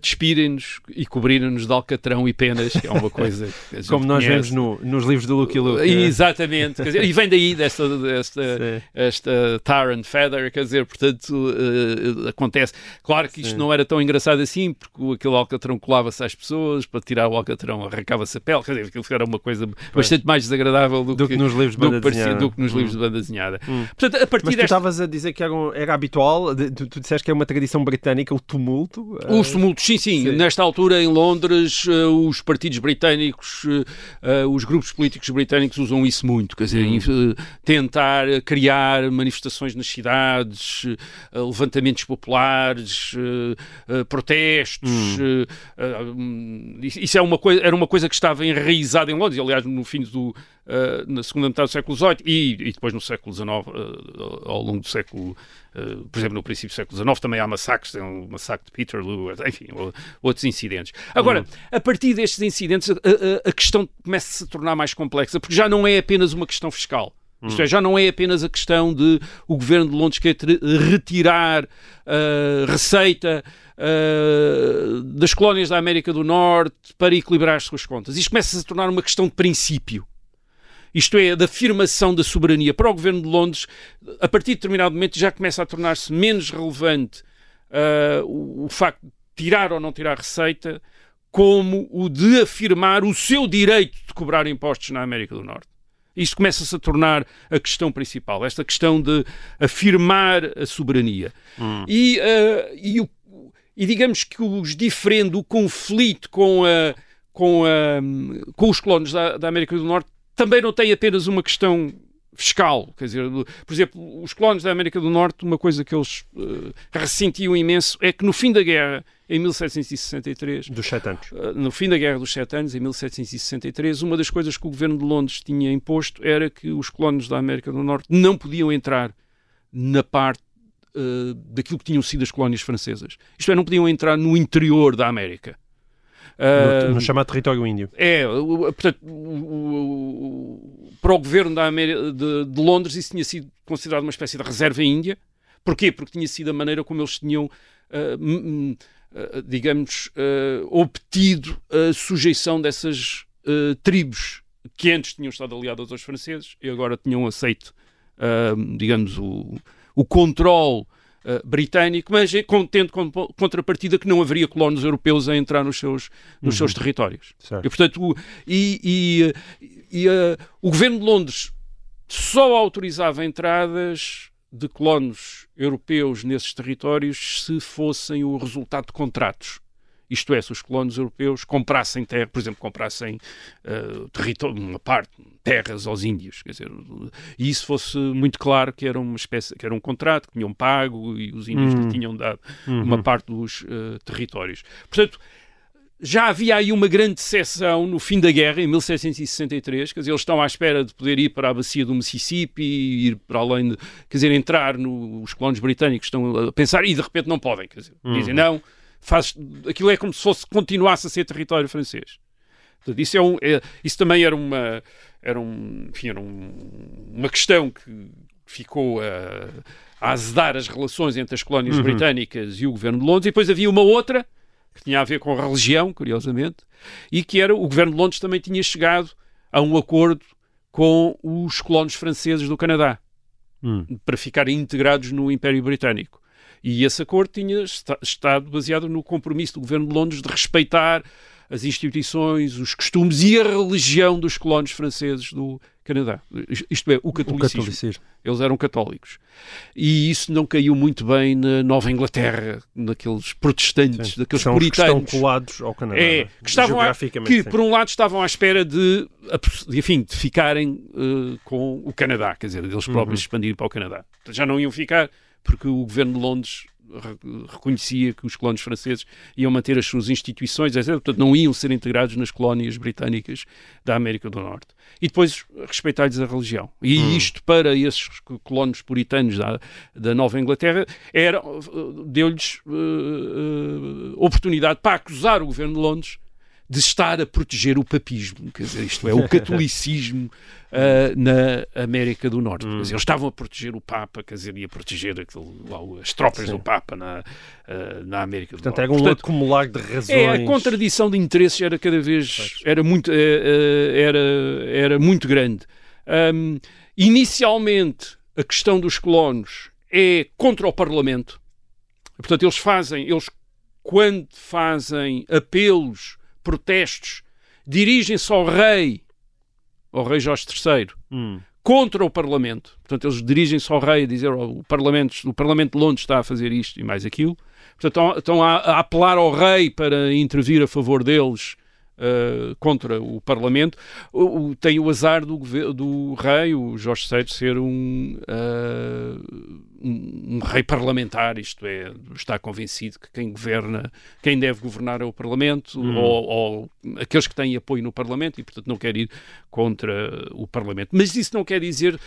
despirem-nos e cobrirem-nos de alcatrão e penas, que é uma coisa Como nós conhece. vemos no, nos livros do Lucky Luke. É? Exatamente, dizer, e vem daí desta, desta esta tar and feather, quer dizer, portanto, uh, acontece. Claro que isto Sim. não era tão engraçado assim, porque aquele alcatrão colava-se às pessoas, para tirar o alcatrão arrancava-se a pele, quer dizer, aquilo era uma coisa pois. bastante mais desagradável do, do que, que, nos livros de banda desenhada. Do que nos hum. livros de banda desenhada. Hum. Portanto, a partir Mas tu desta... estavas a dizer que era, era habitual, tu, tu disseste que é uma tradição britânica, o tumulto. Os tumultos, sim, sim, sim. Nesta altura, em Londres, uh, os partidos britânicos, uh, os grupos políticos britânicos usam isso muito, quer dizer, hum. tentar criar manifestações nas cidades, levantamentos populares, protestos. Hum. Hum, isso é uma coisa, era uma coisa que estava enraizada em Londres, aliás, no fim do, Uh, na segunda metade do século XVIII e, e depois no século XIX, uh, ao longo do século, uh, por exemplo, no princípio do século XIX também há massacres, tem o massacre de Peterloo, enfim, outros incidentes. Agora, uhum. a partir destes incidentes, a, a, a questão começa -se a se tornar mais complexa, porque já não é apenas uma questão fiscal. Isto é, já não é apenas a questão de o governo de Londres querer retirar uh, receita uh, das colónias da América do Norte para equilibrar as suas contas. Isto começa -se a tornar uma questão de princípio isto é, da afirmação da soberania para o governo de Londres, a partir de determinado momento já começa a tornar-se menos relevante uh, o, o facto de tirar ou não tirar receita, como o de afirmar o seu direito de cobrar impostos na América do Norte. Isto começa-se a tornar a questão principal, esta questão de afirmar a soberania. Hum. E, uh, e, o, e, digamos que os diferente, o conflito com, a, com, a, com os colonos da, da América do Norte também não tem apenas uma questão fiscal. Quer dizer, por exemplo, os colonos da América do Norte, uma coisa que eles uh, ressentiam imenso é que no fim da guerra, em 1763... Dos sete anos. Uh, no fim da guerra dos sete anos, em 1763, uma das coisas que o governo de Londres tinha imposto era que os colonos da América do Norte não podiam entrar na parte uh, daquilo que tinham sido as colónias francesas. Isto é, não podiam entrar no interior da América. No, no chamado território índio. É, portanto, para o governo da América, de, de, Londres isso tinha sido considerado uma espécie de reserva índia. Porquê? Porque tinha sido a maneira como eles tinham, uh, uh, digamos, uh, obtido a sujeição dessas uh, tribos que antes tinham estado aliadas aos franceses e agora tinham aceito, uh, digamos, o, o controle uh, britânico, mas tendo como contrapartida que não haveria colonos europeus a entrar nos seus, nos uhum. seus territórios. Certo. E, portanto, o, e, e, e uh, o governo de Londres só autorizava entradas de colonos europeus nesses territórios se fossem o resultado de contratos. Isto é, se os colonos europeus comprassem terra, por exemplo, comprassem uh, território, uma parte, terras aos índios, quer dizer, e isso fosse muito claro que era uma espécie, que era um contrato que tinham pago e os índios uhum. lhe tinham dado uhum. uma parte dos uh, territórios. Portanto, já havia aí uma grande decepção no fim da guerra, em 1763, quer dizer, eles estão à espera de poder ir para a bacia do Mississippi, ir para além de, quer dizer, entrar nos os colonos britânicos, estão a pensar e de repente não podem, quer dizer, uhum. dizem não, faz, aquilo é como se fosse, continuasse a ser território francês. Portanto, isso, é um, é, isso também era uma, era um, enfim, era um, uma questão que ficou a, a azedar as relações entre as colónias uhum. britânicas e o governo de Londres, e depois havia uma outra que tinha a ver com a religião, curiosamente, e que era o governo de Londres também tinha chegado a um acordo com os colonos franceses do Canadá hum. para ficarem integrados no Império Britânico. E esse acordo tinha estado baseado no compromisso do governo de Londres de respeitar as instituições, os costumes e a religião dos colonos franceses do Canadá. Isto é, o catolicismo. o catolicismo. Eles eram católicos. E isso não caiu muito bem na Nova Inglaterra, naqueles protestantes, sim, daqueles são puritanos. que estão colados ao Canadá. É, que, estavam a, que por um lado estavam à espera de, enfim, de ficarem uh, com o Canadá, quer dizer, deles próprios uhum. expandirem para o Canadá. Já não iam ficar porque o governo de Londres reconhecia que os colónios franceses iam manter as suas instituições, etc. Portanto, não iam ser integrados nas colónias britânicas da América do Norte. E depois respeitar-lhes a religião. E hum. isto para esses colónios puritanos da, da Nova Inglaterra era deu-lhes uh, uh, oportunidade para acusar o governo de Londres de estar a proteger o papismo, quer dizer, isto é, o catolicismo uh, na América do Norte. Hum. Dizer, eles estavam a proteger o Papa, quer dizer, a proteger aquilo, as tropas Sim. do Papa na, uh, na América Portanto, do Norte. Portanto, era um acumular de razões. É, a contradição de interesses era cada vez, era muito, uh, era, era muito grande. Um, inicialmente, a questão dos colonos é contra o Parlamento. Portanto, eles fazem, eles quando fazem apelos protestos dirigem-se ao rei, ao rei Jorge III, hum. contra o Parlamento. Portanto, eles dirigem-se ao rei a dizer oh, o, Parlamento, o Parlamento de Londres está a fazer isto e mais aquilo. Portanto, estão, estão a, a apelar ao rei para intervir a favor deles uh, contra o Parlamento, o, o, tem o azar do, do rei, o Jorge VI, ser um, uh, um, um, rei parlamentar, isto é, está convencido que quem governa, quem deve governar é o Parlamento, hum. ou, ou, aqueles que têm apoio no Parlamento, e portanto não quer ir contra o Parlamento. Mas isso não quer dizer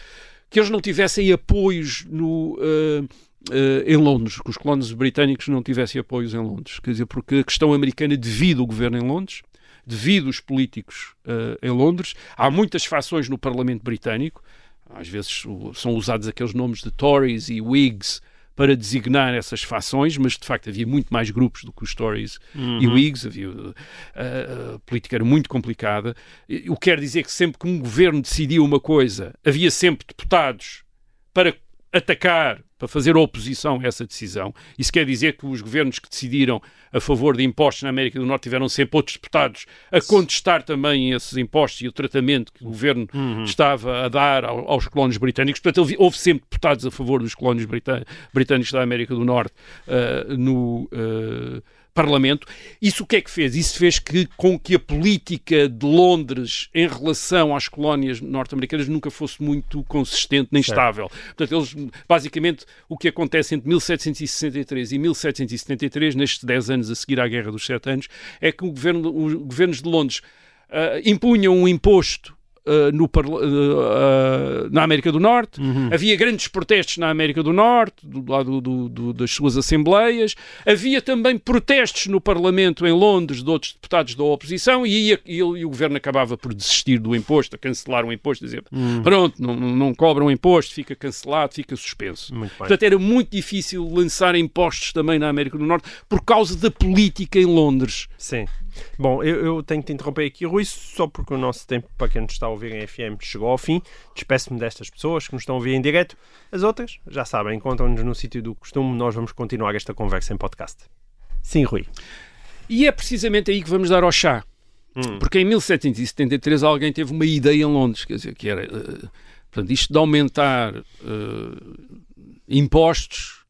que eles não tivessem apoios no. Uh, Uh, em Londres, que os colonos britânicos não tivessem apoios em Londres. Quer dizer, porque a questão americana devido ao governo em Londres, devido políticos uh, em Londres. Há muitas fações no Parlamento britânico, às vezes são usados aqueles nomes de Tories e Whigs para designar essas fações, mas de facto havia muito mais grupos do que os Tories uhum. e Whigs, havia, uh, a política era muito complicada. O que quer dizer que sempre que um governo decidia uma coisa, havia sempre deputados para atacar, para fazer oposição a essa decisão. Isso quer dizer que os governos que decidiram a favor de impostos na América do Norte tiveram sempre outros deputados a contestar também esses impostos e o tratamento que o governo uhum. estava a dar aos colónios britânicos. Portanto, houve sempre deputados a favor dos colónios britânicos da América do Norte uh, no. Uh, Parlamento. Isso o que é que fez? Isso fez que, com que a política de Londres em relação às colónias norte-americanas nunca fosse muito consistente nem certo. estável. Portanto, eles, basicamente, o que acontece entre 1763 e 1773, nestes 10 anos a seguir à Guerra dos Sete Anos, é que o governo, os governos de Londres uh, impunham um imposto Uh, no, uh, na América do Norte. Uhum. Havia grandes protestos na América do Norte, do lado do, do, das suas assembleias. Havia também protestos no Parlamento em Londres de outros deputados da oposição e, ia, e, e o governo acabava por desistir do imposto, a cancelar o imposto, dizer uhum. pronto, não, não cobram imposto, fica cancelado, fica suspenso. Portanto, era muito difícil lançar impostos também na América do Norte por causa da política em Londres. Sim Bom, eu, eu tenho que te interromper aqui, Rui, só porque o nosso tempo, para quem nos está a ouvir em FM, chegou ao fim. Despeço-me destas pessoas que nos estão a ouvir em direto. As outras, já sabem, encontram-nos no sítio do costume. Nós vamos continuar esta conversa em podcast. Sim, Rui. E é precisamente aí que vamos dar ao chá. Hum. Porque em 1773 alguém teve uma ideia em Londres, quer dizer, que era eh, portanto, isto de aumentar eh, impostos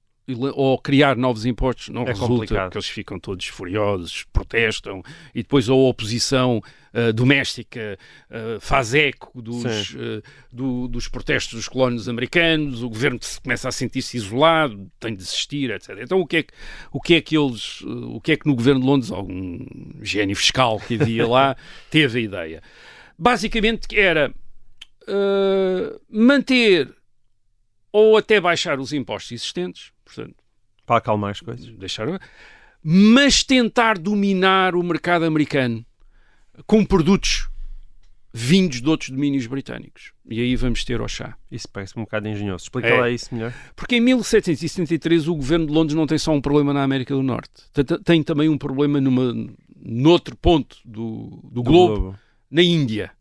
ou criar novos impostos não É resulta, complicado. porque eles ficam todos furiosos, protestam, e depois a oposição eh, doméstica eh, faz eco dos, eh, do- dos protestos dos colónios americanos, o governo se- começa a sentir-se isolado, tem de desistir, etc. Então o que é que, o que, é que eles, o que é que no governo de Londres, algum gênio fiscal que havia lá, teve a ideia? Basicamente era manter ou até baixar os impostos existentes, portanto, Para acalmar as coisas. deixar, mas tentar dominar o mercado americano com produtos vindos de outros domínios britânicos. E aí vamos ter ao chá. Isso parece um bocado engenhoso. Explica É. lá isso melhor. Porque em 1773 o governo de Londres não tem só um problema na América do Norte. Tem, também um problema numa, noutro ponto do, do, Do globo, na Índia.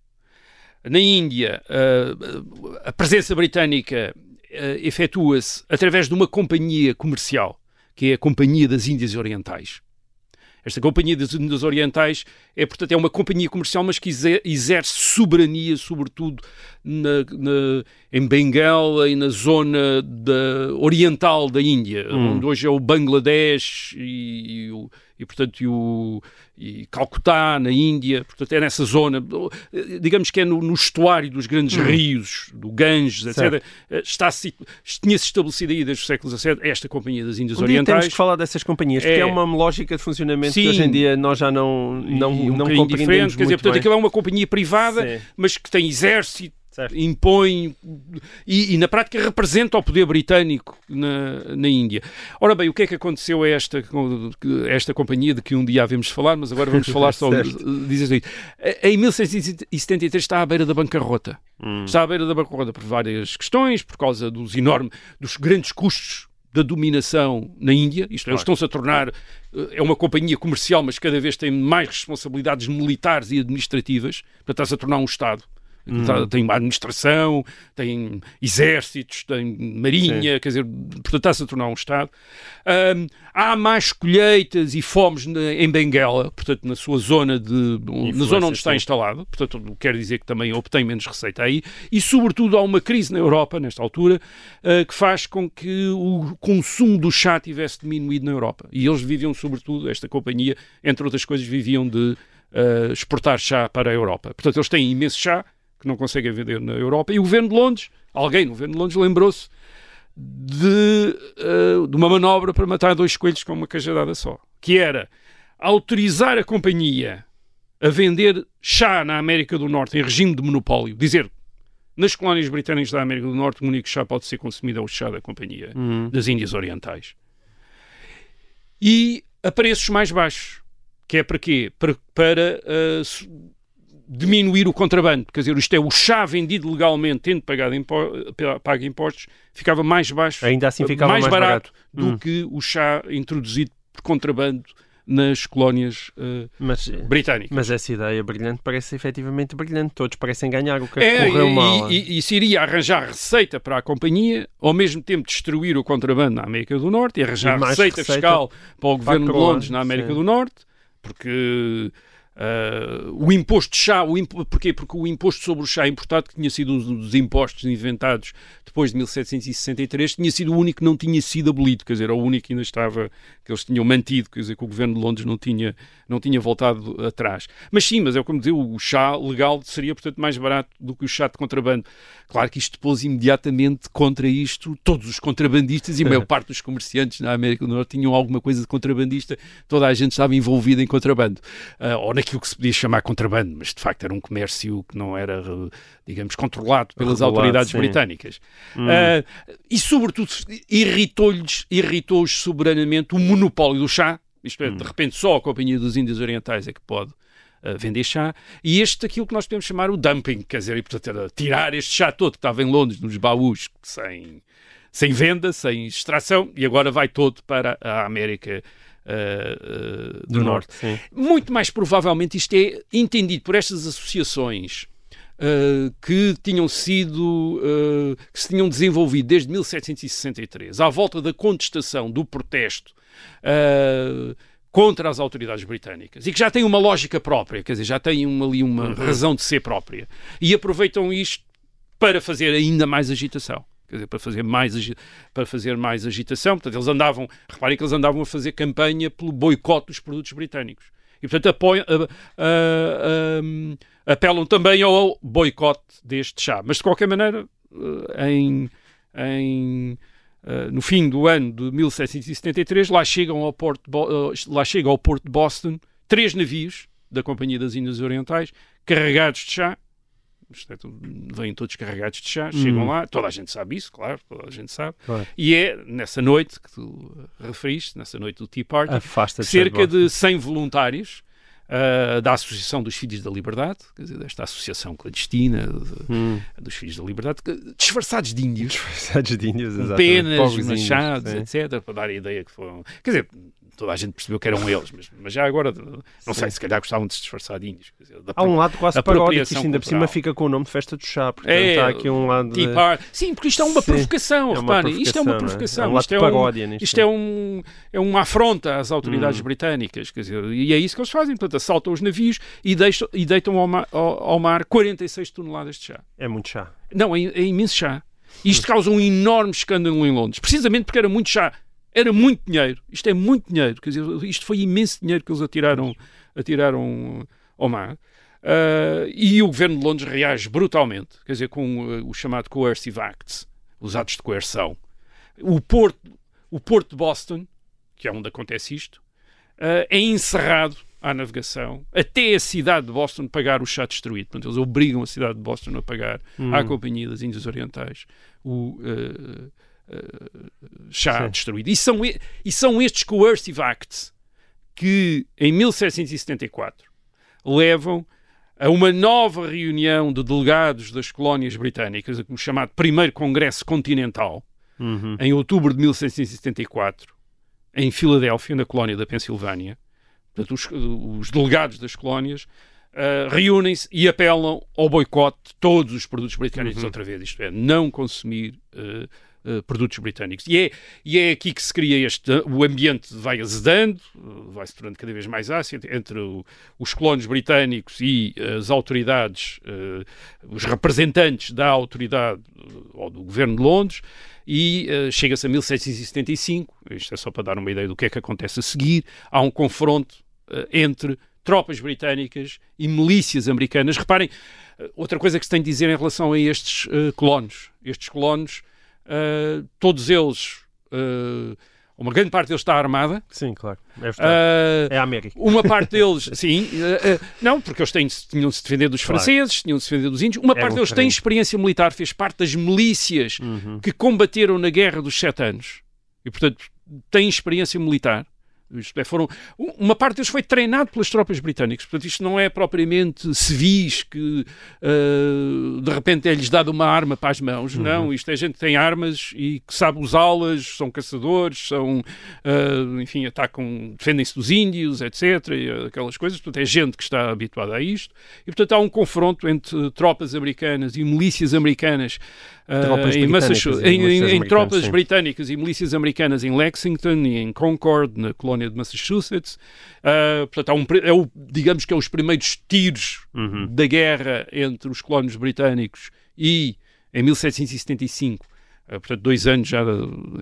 Na Índia, ah, a presença britânica ah, efetua-se através de uma companhia comercial, que é a Companhia das Índias Orientais. Esta Companhia das Índias Orientais é, portanto, é uma companhia comercial, mas que exer- exerce soberania, sobretudo na- na- em Bengala e na zona da- oriental da Índia, onde hoje é o Bangladesh e, e o- e, portanto, e, o, e Calcutá, na Índia, portanto, é nessa zona, digamos que é no, no estuário dos grandes rios, do Ganges, etc. Certo. Está, tinha-se estabelecido aí desde o século XVII esta Companhia das Índias Um dia temos Orientais. que falar dessas companhias, porque é, É. uma lógica de funcionamento Sim. que hoje em dia nós já não, não, um não compreendemos quer dizer, portanto, bem. aquilo é uma companhia privada, Sim. mas que tem exército, Certo. impõe e, e, na prática representa o poder britânico na, na Índia. Ora bem, o que é que aconteceu a esta, a esta companhia de que um dia havemos de falar, mas agora vamos falar só aí. Em 1673 está à beira da bancarrota. Hum. Está à beira da bancarrota por várias questões, por causa dos enormes, dos grandes custos da dominação na Índia, isto é, eles estão-se a tornar, eh, é uma companhia comercial, mas cada vez tem mais responsabilidades militares e administrativas, portanto está-se a tornar um Estado. Tá- Tem uma administração, tem exércitos, tem marinha, quer dizer, portanto está-se a tornar um Estado. Ahm, há mais colheitas e fomes na- em Benguela, portanto na sua zona de, na zona onde está sim. instalado, portanto quer dizer que também obtém menos receita aí, e sobretudo há uma crise na Europa, nesta altura, ah, que faz com que o consumo do chá tivesse diminuído na Europa. E eles viviam sobretudo, esta companhia, entre outras coisas, viviam de ah, exportar chá para a Europa. Portanto, eles têm imenso chá, que não conseguem vender na Europa, e o governo de Londres, alguém no governo de Londres lembrou-se de, ah, de uma manobra para matar dois coelhos com uma cajadada só, que era autorizar a companhia a vender chá na América do Norte em regime de monopólio, dizer nas colónias britânicas da América do Norte o único chá pode ser consumido é o chá da companhia das Índias Orientais. E a preços mais baixos. Que é para quê? Para, para su- diminuir o contrabando. Quer dizer, isto é, o chá vendido legalmente, tendo pagado impo pago impostos, ficava mais baixo, Ainda assim ficava mais barato, barato. do Hum. que o chá introduzido por contrabando nas colónias ah, Mas, britânicas. mas essa ideia brilhante parece efetivamente brilhante. Todos parecem ganhar o que É, correu e, mal. e, e se iria arranjar receita para a companhia, ao mesmo tempo destruir o contrabando na América do Norte e arranjar E mais receita, receita fiscal para o governo de a coroa, Londres na América sim. do Norte, porque ah, o imposto de chá, o impo, porquê? Porque o imposto sobre o chá importado, que tinha sido um dos impostos inventados depois de 1763, tinha sido o único que não tinha sido abolido, quer dizer, era o único que ainda estava, que eles tinham mantido, quer dizer, que o governo de Londres não tinha, não tinha voltado atrás. Mas sim, mas é como dizer, o chá legal seria, portanto, mais barato do que o chá de contrabando. Claro que isto pôs imediatamente contra isto todos os contrabandistas e a maior parte dos comerciantes na América do Norte tinham alguma coisa de contrabandista, toda a gente estava envolvida em contrabando, Ah, ou naquilo que se podia chamar contrabando, mas de facto era um comércio que não era, digamos, controlado pelas Regulado, autoridades sim. britânicas. Ah, e sobretudo irritou-lhes, irritou-os soberanamente o monopólio do chá, isto é, de repente só a Companhia dos Índios Orientais é que pode uh, vender chá, e este aquilo que nós podemos chamar o dumping, quer dizer, e, portanto, era tirar este chá todo que estava em Londres, nos baús, sem, sem venda, sem extração, e agora vai todo para a América uh, Do, norte. sim. Muito mais provavelmente isto é entendido por estas associações uh, que tinham sido uh, que se tinham desenvolvido desde 1763 à volta da contestação do protesto uh, contra as autoridades britânicas e que já têm uma lógica própria, quer dizer, já têm uma, ali uma Uhum. razão de ser própria e aproveitam isto para fazer ainda mais agitação. Dizer, para fazer mais, para fazer mais agitação. Portanto, eles andavam, reparem que eles andavam a fazer campanha pelo boicote dos produtos britânicos. E, portanto, apoiam, apelam também ao boicote deste chá. Mas, de qualquer maneira, eh, em, em, eh, no fim do ano de 1773, lá chegam ao porto, eh, lá chega ao porto de Boston três navios da Companhia das Índias Orientais carregados de chá. Isto é tudo- Vêm todos carregados de chá, chegam lá, toda a gente sabe isso, claro, toda a gente sabe. Claro. E é nessa noite que tu eh, referiste, nessa noite do Tea Party, Afasta-te cerca de de 100 voluntários ah, da Associação dos Filhos da Liberdade, quer dizer, desta associação clandestina de- Hum. dos Filhos da Liberdade, que- disfarçados de índios, Disfarçados de índios, exatamente. penas, índios, machados, sim. etc., para dar a ideia que foram. Quer dizer, toda a gente percebeu que eram eles, mas, mas já agora, não sei, se calhar gostavam de se disfarçar de índios. Dizer, Há um lado quase paródico, isto ainda por cima fica com o nome de festa do chá. Portanto, É, está aqui um lado. de-. Sim, porque isto é uma Sim, provocação, é uma reparem, isto é uma provocação, é? provocação. É um isto, é paródia um, isto é, um, é uma afronta às autoridades Hum. britânicas, quer dizer, e é isso que eles fazem, portanto, assaltam os navios e, deixam, e deitam ao mar, ao, ao mar 46 toneladas de chá. É muito chá. Não, é, é imenso chá. Isto causa um enorme escândalo em Londres, precisamente porque era muito chá. Era muito dinheiro. Isto é muito dinheiro. Quer dizer, isto foi imenso dinheiro que eles atiraram, atiraram ao mar. Ah, e o governo de Londres reage brutalmente, quer dizer, com ah, o chamado Coercive Acts, os atos de coerção. O porto, o porto de Boston, que é onde acontece isto, ah, é encerrado à navegação até a cidade de Boston pagar o chá destruído. Portanto, eles obrigam a cidade de Boston a pagar à Companhia das Índias Orientais o ah, chá Sim. destruído. E são, e- são estes Coercive Acts que, em 1774, levam a uma nova reunião de delegados das colónias britânicas, o chamado Primeiro Congresso Continental, Uhum. em outubro de 1774, em Filadélfia, na colónia da Pensilvânia. Portanto, os, os delegados das colónias ah, reúnem-se e apelam ao boicote de todos os produtos britânicos outra vez, isto é, não consumir ah, ah, produtos britânicos. E é, e é aqui que se cria este. O ambiente vai azedando, ah, vai se tornando cada vez mais ácido entre o- os colonos britânicos e as autoridades, ah, os representantes da autoridade ou do governo de Londres. E ah, chega-se a 1775, isto é só para dar uma ideia do que é que acontece a seguir, há um confronto ah, entre tropas britânicas e milícias americanas. Reparem, ah, outra coisa que se tem de dizer em relação a estes colonos. Estes colonos, ah, todos eles, ah, uma grande parte deles está armada. Sim, claro. É, ah, é a América. uma parte deles, sim, eh, eh, não, porque eles têm, tinham de se defender dos Claro. franceses, tinham de se defender dos índios. Uma Era parte um deles tem experiência militar, fez parte das milícias Uhum. que combateram na Guerra dos Sete Anos. E, portanto, tem experiência militar. Isto é, foram, uma parte deles foi treinado pelas tropas britânicas. Portanto, isto não é propriamente civis que eh, de repente é-lhes dado uma arma para as mãos. Uhum. Não, isto é gente que tem armas e que sabe usá-las, são caçadores, são, eh, enfim, atacam, defendem-se dos índios, etc. E aquelas coisas. Portanto, é gente que está habituada a isto. E, portanto, há um confronto entre tropas americanas e milícias americanas Tropas em, Massachusetts, em, em- em tropas sim. britânicas e milícias americanas em Lexington e em Concord, na colónia de Massachusetts. Ah, portanto, um, é o, digamos que é os primeiros tiros Uhum. da guerra entre os colonos britânicos e, em 1775, ah, portanto, dois anos já,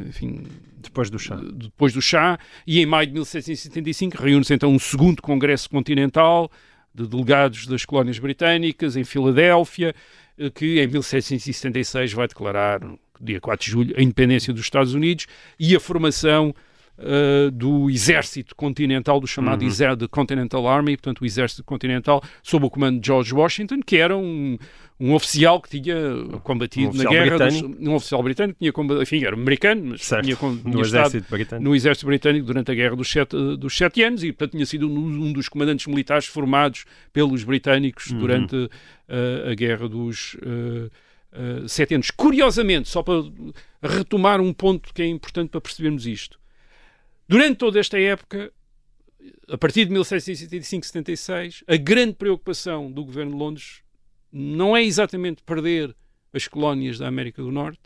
enfim, Depois do chá. depois do chá, e em maio de 1775 reúne-se então um segundo congresso continental de delegados das colónias britânicas em Filadélfia, eh, que em 1776 vai declarar, dia 4 de julho, a independência dos Estados Unidos e a formação eh, do exército continental, do chamado Uhum. exército Continental Army, portanto o exército continental sob o comando de George Washington, que era um, um oficial que tinha combatido Um na guerra, dos- um oficial britânico, tinha combatido, enfim, era americano, mas Certo. tinha, tinha No estado exército britânico. no exército britânico durante a guerra dos sete, dos sete anos e, portanto, tinha sido um, dos comandantes militares formados pelos britânicos Uhum. durante eh, a guerra dos eh, eh, sete anos. Curiosamente, só para retomar um ponto que é importante para percebermos isto, Durante toda esta época, a partir de 1775-76, a grande preocupação do governo de Londres não é exatamente perder as colónias da América do Norte,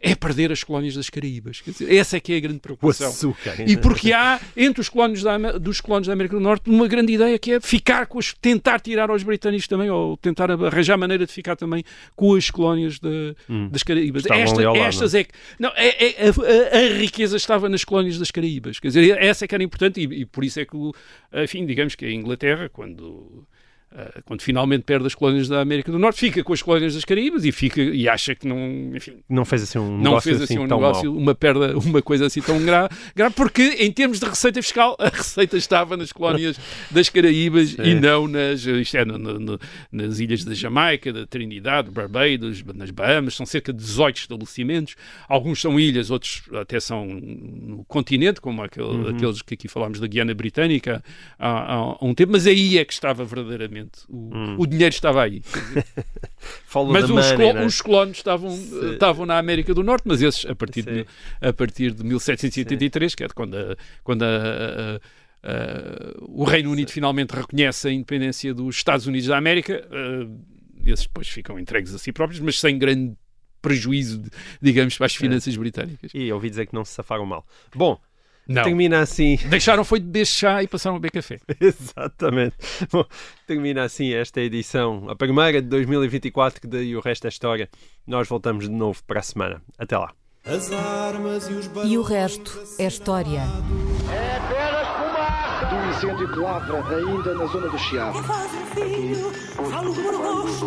é perder as colónias das Caraíbas. Dizer, essa é que é a grande preocupação. açúcar. E porque há, entre os colónios da, dos colónios da América do Norte, uma grande ideia que é ficar com as, tentar tirar aos britânicos também, ou tentar arranjar maneira de ficar também com as colónias de- das Caraíbas. Esta- ali ao lado, estas é que. Não, é, é- a, a- a riqueza estava nas colónias das Caraíbas. Quer dizer, essa é que era importante, e, e por isso é que, enfim, digamos que a Inglaterra, quando. Ah, quando finalmente perde as colónias da América do Norte, fica com as colónias das Caraíbas e fica e acha que não, enfim, Não fez assim um não negócio fez assim um tão negócio, uma perda, uma coisa assim tão grave, grave, porque em termos de receita fiscal, a receita estava nas colónias das Caraíbas e não nas, isto é, no- no- nas ilhas da Jamaica, da Trinidade, Barbados, nas Bahamas, são cerca de 18 estabelecimentos, alguns são ilhas, outros até são no continente, como aquele- Uhum. aqueles que aqui falámos da Guiana Britânica há- há um tempo, mas aí é que estava verdadeiramente, o, Hum. o dinheiro estava aí. Mas os, money, colo- né? os colonos estavam, Se- estavam na América do Norte, mas esses a partir, Sim. de, a partir de 1783, que é quando, a- quando a- a- o Reino Unido finalmente reconhece a independência dos Estados Unidos da América, eh, esses depois ficam entregues a si próprios, mas sem grande prejuízo, de- digamos, para as finanças britânicas. E ouvi dizer que não se safaram mal. Bom, Não. termina assim. Deixaram foi de beber chá e passaram a beber café. Exatamente. Bom, termina assim esta edição, a primeira de 2024, que daí o resto da história. Nós voltamos de novo para a semana. Até lá. As armas e os E o resto é história. Do incêndio que lavra ainda na zona do Chiado. Faz um filho, falo por gosto.